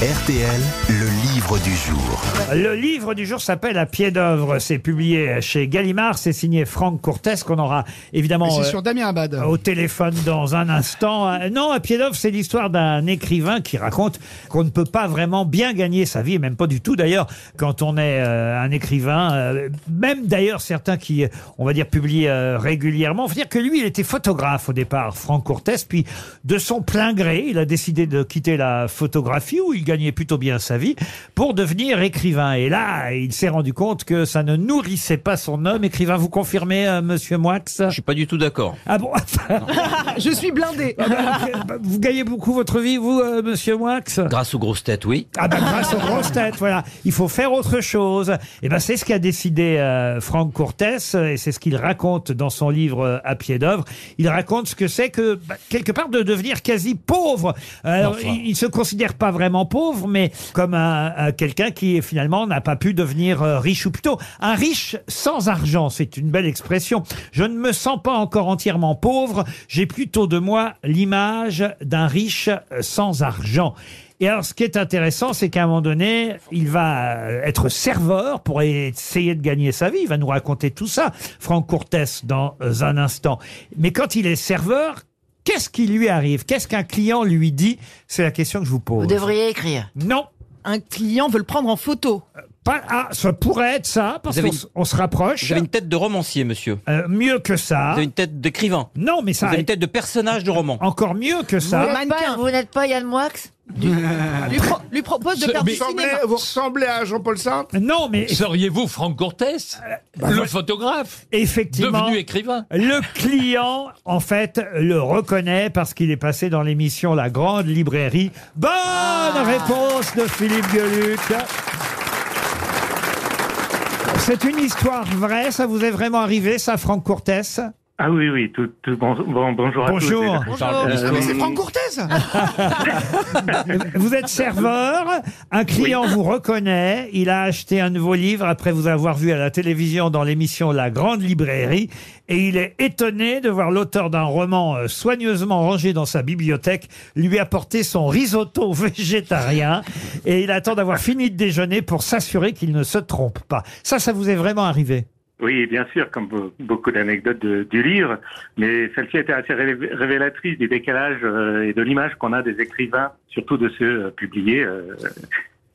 RTL, le livre du jour. Le livre du jour s'appelle À pied d'œuvre. C'est publié chez Gallimard. C'est signé Franck Cortès qu'on aura évidemment c'est euh, sur Damien Abad. au téléphone dans un instant. Euh, Non, À pied d'œuvre, c'est l'histoire d'un écrivain qui raconte qu'on ne peut pas vraiment bien gagner sa vie, et même pas du tout d'ailleurs, quand on est euh, un écrivain. euh, même d'ailleurs certains qui, euh, on va dire, publient euh, régulièrement. Faut dire que lui, il était photographe au départ, Franck Cortès, puis de son plein gré, il a décidé de quitter la photographie où il gagnait plutôt bien sa vie pour devenir écrivain. Et là, il s'est rendu compte que ça ne nourrissait pas son homme. Écrivain, vous confirmez, euh, Monsieur Moix Je suis pas du tout d'accord. Ah bon Je suis blindé. Vous gagnez beaucoup votre vie, vous, euh, Monsieur Moix Grâce aux grosses têtes, oui. Ah ben grâce aux grosses têtes, voilà. Il faut faire autre chose. Et ben c'est ce qu'a décidé euh, Franck Cortès et c'est ce qu'il raconte dans son livre euh, À pied d'œuvre. Il raconte ce que c'est que bah, quelque part de devenir quasi pauvre. Alors Enfin. il, il se considère pas vraiment pauvre, mais comme un, un- quelqu'un qui finalement n'a pas pu devenir euh, riche ou plutôt un riche sans argent. C'est une belle expression. Je ne me sens pas encore entièrement pauvre. J'ai plutôt de moi l'image d'un riche euh, sans argent. Et alors, ce qui est intéressant, c'est qu'à un moment donné, il va euh, être serveur pour essayer de gagner sa vie. Il va nous raconter tout ça, Franck Courtès, dans un instant. Mais quand il est serveur, qu'est-ce qui lui arrive? Qu'est-ce qu'un client lui dit? C'est la question que je vous pose. Vous devriez écrire. Non, Un client veut le prendre en photo. pas. Ah, ça pourrait être ça, parce Vous avez qu'on s- on se rapproche. Vous avez une tête de romancier, monsieur. Euh, mieux que ça. Vous avez une tête d'écrivain. Non, mais Vous ça. avez une tête de personnage de roman. Encore mieux que Vous ça. n'êtes pas, vous n'êtes pas Yann Moix? Lui, pro- lui propose de faire du cinéma. vous ressemblez à Jean-Paul Sartre? Non, mais Seriez-vous Franck Cortès Le photographe effectivement. Devenu écrivain Le client, en fait, le reconnaît parce qu'il est passé dans l'émission La Grande Librairie. Bonne réponse de Philippe Gueluc. C'est une histoire vraie, ça vous est vraiment arrivé, ça, Franck Courtès? Ah oui, oui, tout, tout- bon, bon- bonjour à Bonjour. tous. Bonjour. Euh, Mais c'est Franck Courtès. Vous êtes serveur, un client vous reconnaît, il a acheté un nouveau livre après vous avoir vu à la télévision dans l'émission La Grande Librairie, et il est étonné de voir l'auteur d'un roman euh, soigneusement rangé dans sa bibliothèque lui apporter son risotto végétarien, et il attend d'avoir fini de déjeuner pour s'assurer qu'il ne se trompe pas. Ça, ça vous est vraiment arrivé? Oui, bien sûr, comme be- beaucoup d'anecdotes du livre, mais celle-ci était assez révé- révélatrice du décalage euh, et de l'image qu'on a des écrivains, surtout de ceux euh, publiés euh,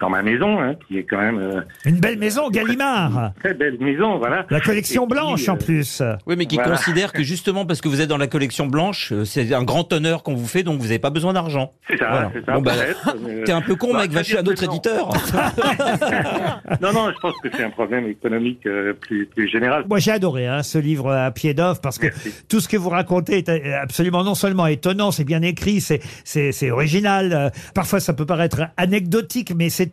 dans ma maison, hein, qui est quand même euh, Une belle maison, Gallimard très belle maison, voilà. La collection Et qui, blanche, euh, en plus Oui, mais qui Voilà. considère que justement parce que vous êtes dans la collection blanche, euh, c'est un grand honneur qu'on vous fait, donc vous n'avez pas besoin d'argent. C'est ça, Voilà. c'est ça. Bon, bah, peut-être, mais- T'es un peu con, Bah, mec, va chez un autre c'est-à-dire que éditeur. Non, non, je pense que c'est un problème économique euh, plus, plus général. Moi, j'ai adoré hein, ce livre à pied d'œuvre parce que Merci. tout ce que vous racontez est euh, absolument non seulement étonnant, c'est bien écrit, c'est c'est c'est original. euh, parfois, ça peut paraître anecdotique, mais c'est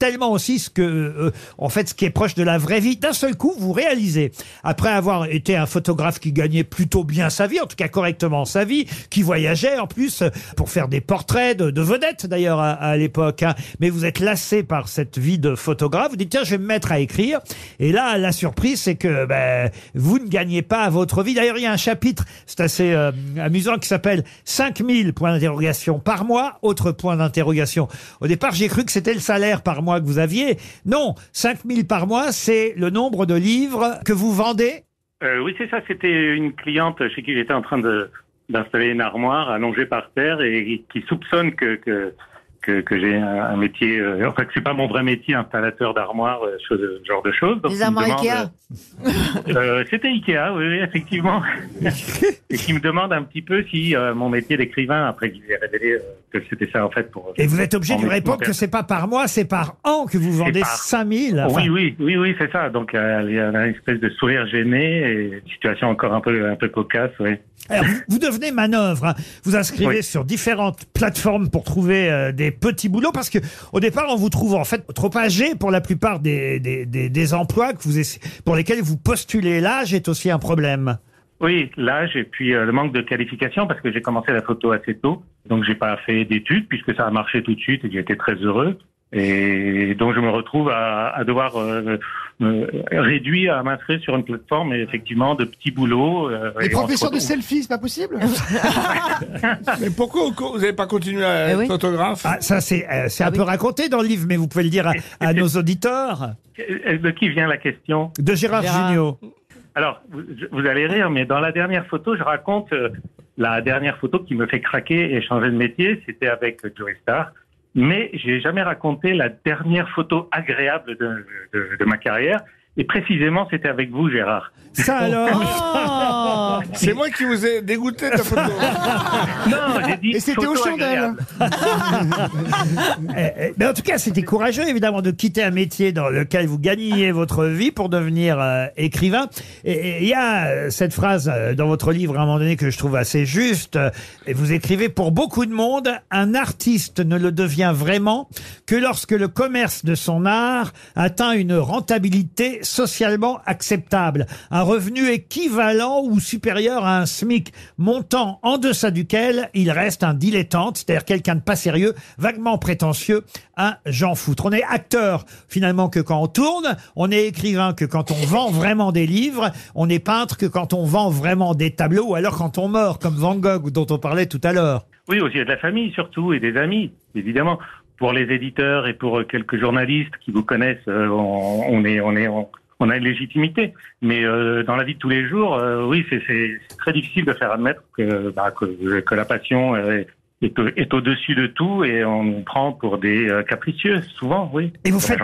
tellement aussi ce que, euh, en fait, ce qui est proche de la vraie vie. D'un seul coup, vous réalisez, après avoir été un photographe qui gagnait plutôt bien sa vie, en tout cas correctement sa vie, qui voyageait en plus pour faire des portraits de, de vedettes d'ailleurs à, à l'époque. hein. Mais vous êtes lassé par cette vie de photographe. Vous dites tiens, je vais me mettre à écrire. Et là, la surprise, c'est que ben, vous ne gagnez pas votre vie. D'ailleurs, il y a un chapitre, c'est assez euh, amusant, qui s'appelle 5000 points d'interrogation par mois. Autre point d'interrogation. Au départ, j'ai cru que c'était le salaire par mois que vous aviez. Non, 5000 par mois, c'est le nombre de livres que vous vendez. Euh, oui, c'est ça. C'était une cliente chez qui j'étais en train d'installer une armoire allongée par terre et qui soupçonne que que, que j'ai un, un métier, euh, enfin que c'est pas mon vrai métier, installateur d'armoire, euh, ce genre de choses. Des armoires demande, Ikea euh, euh, C'était Ikea, oui, effectivement. et qui me demande un petit peu si euh, mon métier d'écrivain, après qu'il ait révélé euh, que c'était ça en fait pour. Et vous êtes obligé de lui répondre que c'est pas par mois, c'est par an que vous vendez par- 5000. Enfin, Oui, oui, oui, oui, c'est ça. Donc euh, il y a une espèce de sourire gêné et une situation encore un peu un peu cocasse, oui. Alors, vous, vous devenez manœuvre. hein. Vous inscrivez Oui. sur différentes plateformes pour trouver euh, des petits boulots parce que au départ, on vous trouve en fait trop âgé pour la plupart des, emplois que vous pour lesquels vous postulez. L'âge est aussi un problème. Oui, l'âge et puis euh, le manque de qualification parce que j'ai commencé la photo assez tôt, donc j'ai pas fait d'études puisque ça a marché tout de suite et j'ai été très heureux. Et donc je me retrouve à, à devoir euh, me réduire à m'inscrire sur une plateforme et effectivement de petits boulots. euh, Les et professeurs de selfie, c'est pas possible Mais pourquoi vous n'avez pas continué à Eh être oui. photographe Ah, ça, c'est euh, c'est un Ah oui. peu raconté dans le livre, mais vous pouvez le dire à, à nos auditeurs. Euh, De qui vient la question? De Gérard, Gérard. Jugnot. Alors, vous, vous allez rire, mais dans la dernière photo, je raconte euh, la dernière photo qui me fait craquer et changer de métier. C'était avec Joey Star. Mais j'ai jamais raconté la dernière photo agréable de, ma carrière. Et précisément, c'était avec vous, Gérard. Ça alors Oh C'est moi qui vous ai dégoûté de la photo. Non, j'ai dit Et c'était photo chandelles. agréable. Eh, eh, Mais en tout cas, c'était courageux, évidemment, de quitter un métier dans lequel vous gagniez votre vie pour devenir euh, écrivain. Et et il y a euh, cette phrase euh, dans votre livre, à un moment donné, que je trouve assez juste. euh, Et vous écrivez, pour beaucoup de monde, un artiste ne le devient vraiment que lorsque le commerce de son art atteint une rentabilité socialement acceptable. Un revenu équivalent ou supérieur à un SMIC, montant en deçà duquel il reste un dilettante, c'est-à-dire quelqu'un de pas sérieux, vaguement prétentieux, un Jean Foutre. On est acteur finalement que quand on tourne, on est écrivain que quand on vend vraiment des livres, on est peintre que quand on vend vraiment des tableaux, ou alors quand on meurt, comme Van Gogh dont on parlait tout à l'heure. Oui, aussi de la famille surtout et des amis, évidemment. Pour les éditeurs et pour euh, quelques journalistes qui vous connaissent, euh, on, est, on est, on, a une légitimité. Mais euh, dans la vie de tous les jours, euh, oui, c'est très difficile de faire admettre que, bah, que, que la passion euh, est, au- est au-dessus de tout et on nous prend pour des euh, capricieux, souvent, oui. Et vous faites,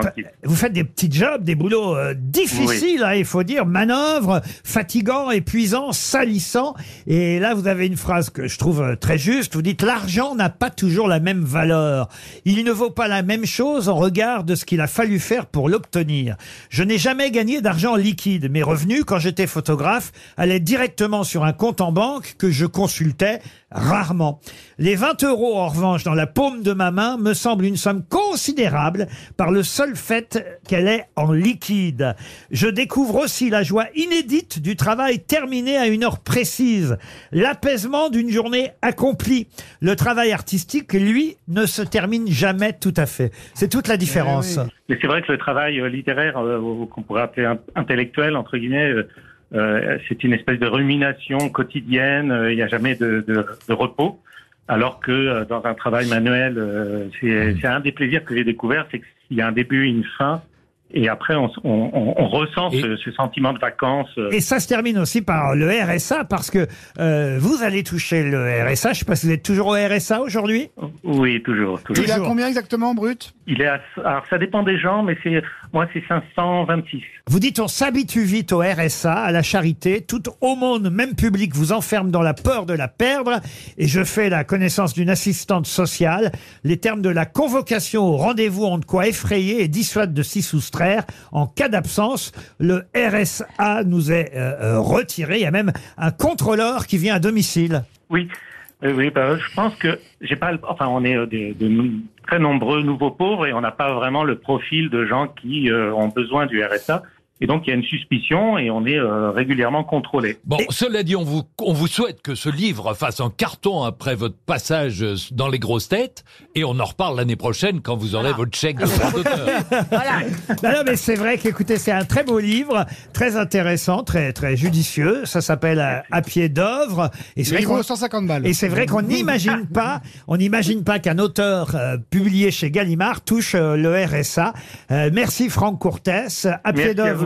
vous faites des petits jobs, des boulots euh, difficiles, hein, il faut dire, manœuvres, fatigants, épuisants, salissants. Et là, vous avez une phrase que je trouve euh, très juste. Vous dites l'argent n'a pas toujours la même valeur. Il ne vaut pas la même chose en regard de ce qu'il a fallu faire pour l'obtenir. Je n'ai jamais gagné d'argent liquide. Mes revenus, quand j'étais photographe, allaient directement sur un compte en banque que je consultais rarement. Les 20 euros, en revanche, dans la paume de ma main, me semblent une somme considérable par le seul fait qu'elle est en liquide. Je découvre aussi la joie inédite du travail terminé à une heure précise, l'apaisement d'une journée accomplie. Le travail artistique, lui, ne se termine jamais tout à fait. C'est toute la différence. Mais c'est vrai que le travail euh, littéraire, euh, qu'on pourrait appeler in- intellectuel, entre guillemets, euh, c'est une espèce de rumination quotidienne, il n'y a jamais de repos. Alors que euh, dans un travail manuel, euh, c'est c'est un des plaisirs que j'ai découvert, c'est qu'il y a un début et une fin. Et après, on, ressent ce, sentiment de vacances. Euh. Et ça se termine aussi par le RSA, parce que euh, vous allez toucher le RSA. Je ne sais pas si vous êtes toujours au RSA aujourd'hui? Oui, toujours, toujours. Il est à combien exactement, Brut? Il est à, Alors, ça dépend des gens, mais c'est moi, c'est 526. Vous dites, on s'habitue vite au RSA, à la charité. tout au monde, même public, vous enferme dans la peur de la perdre. Et je fais la connaissance d'une assistante sociale. Les termes de la convocation au rendez-vous ont de quoi effrayer et dissuade de 6 ou extraire en cas d'absence. Le RSA nous est euh, euh, retiré. Il y a même un contrôleur qui vient à domicile. Oui. Euh, oui, bah, je pense que j'ai pas. Enfin, on est de, très nombreux nouveaux pauvres et on n'a pas vraiment le profil de gens qui ont besoin du RSA. Et donc il y a une suspicion et on est euh, régulièrement contrôlé. Bon, cela dit, on vous, on vous souhaite que ce livre fasse un carton après votre passage euh, dans les grosses têtes, et on en reparle l'année prochaine quand vous aurez votre chèque de droit d'auteur. Non, non, mais c'est vrai qu'écoutez, c'est un très beau livre, très intéressant, très très judicieux. Ça s'appelle euh, À pied d'œuvre. Et c'est vrai qu'on vaut 150 balles. Et c'est vrai qu'on n'imagine pas, on n'imagine pas qu'un auteur euh, publié chez Gallimard touche euh, le RSA. Euh, merci Franck Courtès. À pied d'œuvre